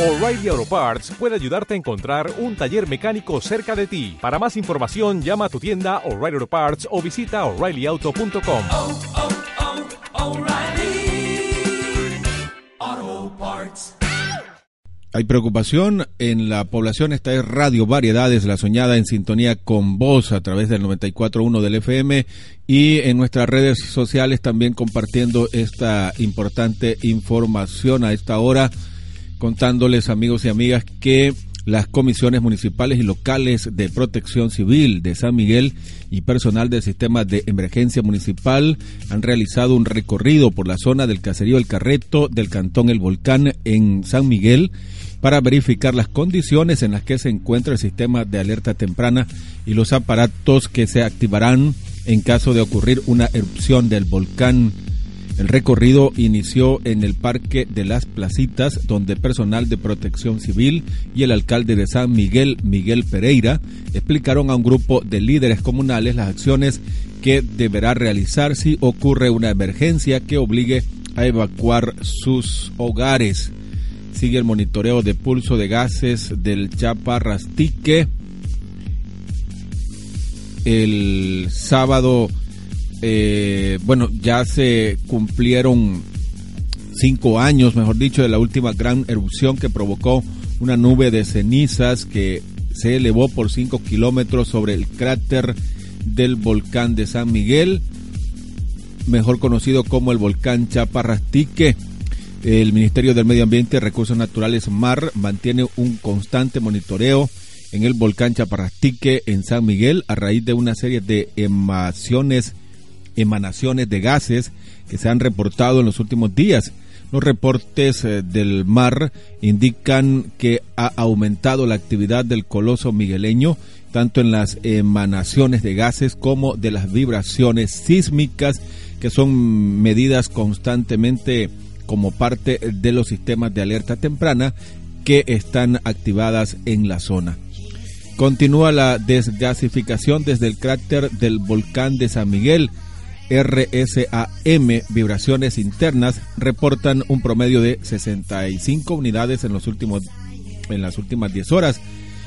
O'Reilly Auto Parts puede ayudarte a encontrar un taller mecánico cerca de ti. Para más información, llama a tu tienda O'Reilly Auto Parts o visita oreillyauto.com. oh, oh, Parts. Hay preocupación en la población. Esta es Radio Variedades, la soñada en sintonía con vos a través del 94.1 del FM y en nuestras redes sociales también compartiendo esta importante información a esta hora, contándoles amigos y amigas que las comisiones municipales y locales de protección civil de San Miguel y personal del sistema de emergencia municipal han realizado un recorrido por la zona del caserío El Carreto del cantón El Volcán en San Miguel para verificar las condiciones en las que se encuentra el sistema de alerta temprana y los aparatos que se activarán en caso de ocurrir una erupción del volcán. El recorrido inició en el Parque de las Placitas, donde personal de protección civil y el alcalde de San Miguel, Miguel Pereira, explicaron a un grupo de líderes comunales las acciones que deberá realizar si ocurre una emergencia que obligue a evacuar sus hogares. Sigue el monitoreo de pulso de gases del Chaparrastique. El sábado eh, bueno, ya se cumplieron cinco años, mejor dicho, de la última gran erupción que provocó una nube de cenizas que se elevó por cinco kilómetros sobre el cráter del volcán de San Miguel, mejor conocido como el volcán Chaparrastique. El Ministerio del Medio Ambiente y Recursos Naturales MAR mantiene un constante monitoreo en el volcán Chaparrastique en San Miguel a raíz de una serie de emaciones emanaciones de gases que se han reportado en los últimos días. Los reportes eh, del mar indican que ha aumentado la actividad del coloso migueleño, tanto en las emanaciones de gases como de las vibraciones sísmicas, que son medidas constantemente como parte de los sistemas de alerta temprana que están activadas en la zona. Continúa la desgasificación desde el cráter del volcán de San Miguel, RSAM, vibraciones internas, reportan un promedio de 65 unidades en, los últimos, en las últimas 10 horas,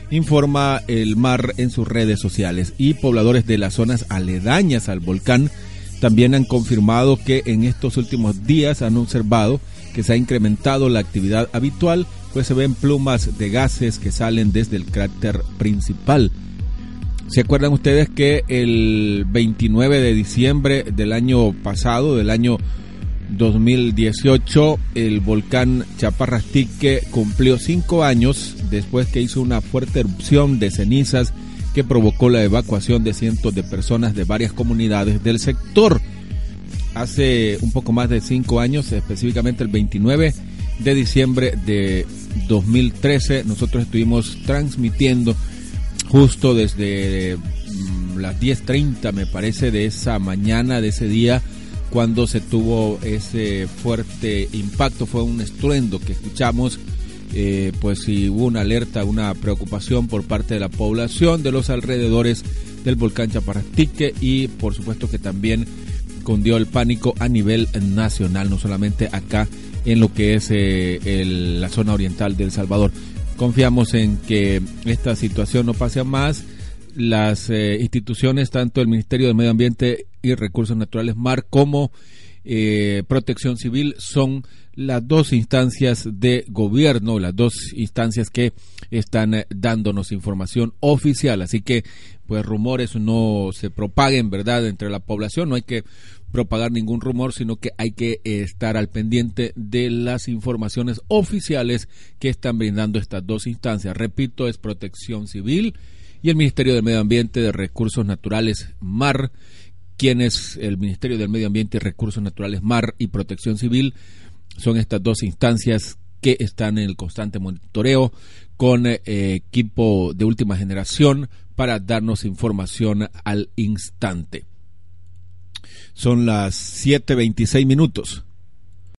informa el mar en sus redes sociales. Y pobladores de las zonas aledañas al volcán también han confirmado que en estos últimos días han observado que se ha incrementado la actividad habitual, pues se ven plumas de gases que salen desde el cráter principal. ¿Se acuerdan ustedes que el 29 de diciembre del año pasado, del año 2018, el volcán Chaparrastique cumplió cinco años después que hizo una fuerte erupción de cenizas que provocó la evacuación de cientos de personas de varias comunidades del sector. Hace un poco más de cinco años, específicamente el 29 de diciembre de 2013, nosotros estuvimos transmitiendo justo desde mm, las 10.30 me parece de esa mañana, de ese día, cuando se tuvo ese fuerte impacto, fue un estruendo que escuchamos, eh, pues si hubo una alerta, una preocupación por parte de la población de los alrededores del volcán Chaparrastique y por supuesto que también cundió el pánico a nivel nacional, no solamente acá en lo que es eh, la zona oriental de El Salvador. Confiamos en que esta situación no pase a más. Las eh, instituciones, tanto el Ministerio de Medio Ambiente y Recursos Naturales, MAR, como eh, Protección Civil, son las dos instancias de gobierno, las dos instancias que están eh, dándonos información oficial. Así que, pues, rumores no se propaguen, ¿verdad?, entre la población. No hay que propagar ningún rumor, sino que hay que eh, estar al pendiente de las informaciones oficiales que están brindando estas dos instancias. Repito, es Protección Civil y el Ministerio del Medio Ambiente de Recursos Naturales, MAR, quienes el Ministerio del Medio Ambiente y Recursos Naturales, MAR y Protección Civil, son estas dos instancias que están en el constante monitoreo con eh, equipo de última generación para darnos información al instante. Son las 7.26 minutos.